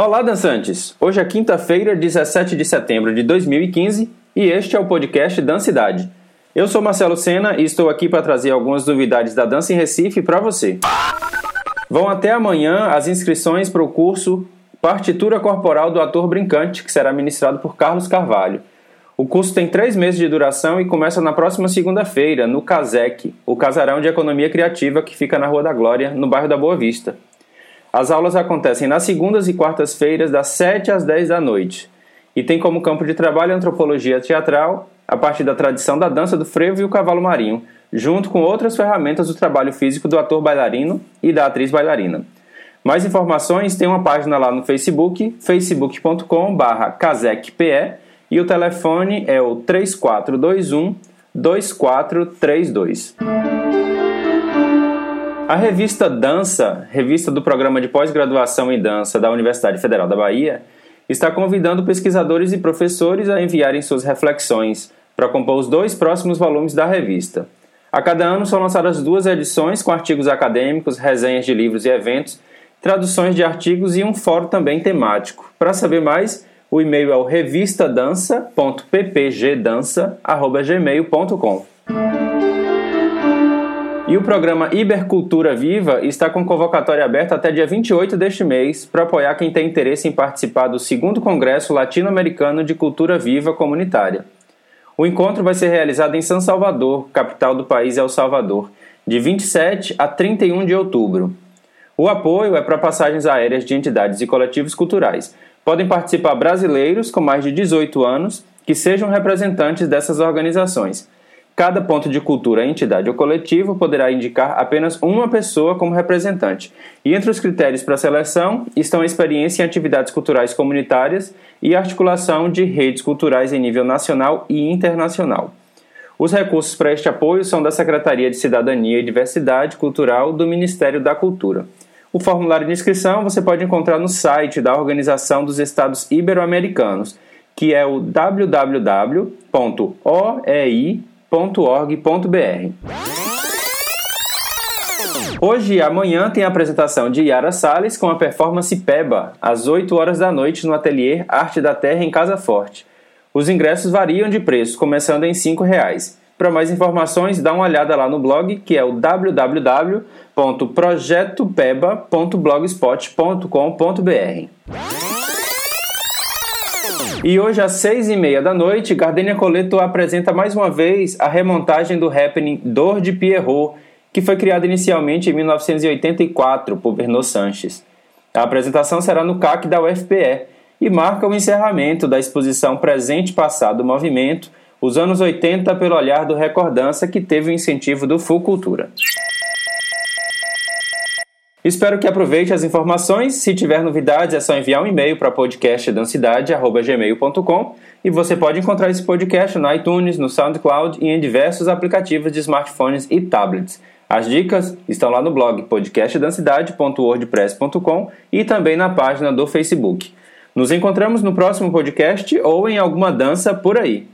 Olá, dançantes! Hoje é quinta-feira, 17 de setembro de 2015 e este é o podcast Dancidade. Eu sou Marcelo Sena e estou aqui para trazer algumas novidades da dança em Recife para você. Vão até amanhã as inscrições para o curso Partitura Corporal do Ator Brincante, que será ministrado por Carlos Carvalho. O curso tem três meses de duração e começa na próxima segunda-feira, no CASEC, o Casarão de Economia Criativa que fica na Rua da Glória, no bairro da Boa Vista. As aulas acontecem nas segundas e quartas-feiras, das 7 às 10 da noite, e tem como campo de trabalho a antropologia teatral, a partir da tradição da dança do frevo e o cavalo marinho, junto com outras ferramentas do trabalho físico do ator bailarino e da atriz bailarina. Mais informações tem uma página lá no Facebook, facebook.com/casecpe, e o telefone é o 3421 2432. A revista Dança, revista do programa de pós-graduação em dança da Universidade Federal da Bahia, está convidando pesquisadores e professores a enviarem suas reflexões para compor os dois próximos volumes da revista. A cada ano são lançadas duas edições com artigos acadêmicos, resenhas de livros e eventos, traduções de artigos e um fórum também temático. Para saber mais, o e-mail é o revistadança.ppgdança.gmail.com. E o programa Ibercultura Viva está com convocatória aberta até dia 28 deste mês para apoiar quem tem interesse em participar do segundo Congresso Latino-Americano de Cultura Viva Comunitária. O encontro vai ser realizado em São Salvador, capital do país El Salvador, de 27 a 31 de outubro. O apoio é para passagens aéreas de entidades e coletivos culturais. Podem participar brasileiros com mais de 18 anos que sejam representantes dessas organizações. Cada ponto de cultura, entidade ou coletivo poderá indicar apenas uma pessoa como representante. E entre os critérios para seleção estão a experiência em atividades culturais comunitárias e a articulação de redes culturais em nível nacional e internacional. Os recursos para este apoio são da Secretaria de Cidadania e Diversidade Cultural do Ministério da Cultura. O formulário de inscrição você pode encontrar no site da Organização dos Estados Ibero-Americanos, que é o www.oei www.ecc.org.br. Hoje e amanhã tem a apresentação de Yara Salles com a performance Peba, às 8 horas da noite no ateliê Arte da Terra em Casa Forte. Os ingressos variam de preço, começando em R$ 5,00. Para mais informações, dá uma olhada lá no blog, que é o www.projetopeba.blogspot.com.br. E hoje às seis e meia da noite, Gardenia Coleto apresenta mais uma vez a remontagem do happening Dor de Pierrot, que foi criado inicialmente em 1984 por Bernard Sanches. A apresentação será no CAC da UFPE e marca o encerramento da exposição Presente Passado Movimento, os anos 80 pelo olhar do Recordança, que teve o incentivo do Full Cultura. Espero que aproveite as informações. Se tiver novidades, é só enviar um e-mail para podcastdancidade.gmail.com e você pode encontrar esse podcast no iTunes, no SoundCloud e em diversos aplicativos de smartphones e tablets. As dicas estão lá no blog podcastdancidade.wordpress.com e também na página do Facebook. Nos encontramos no próximo podcast ou em alguma dança por aí.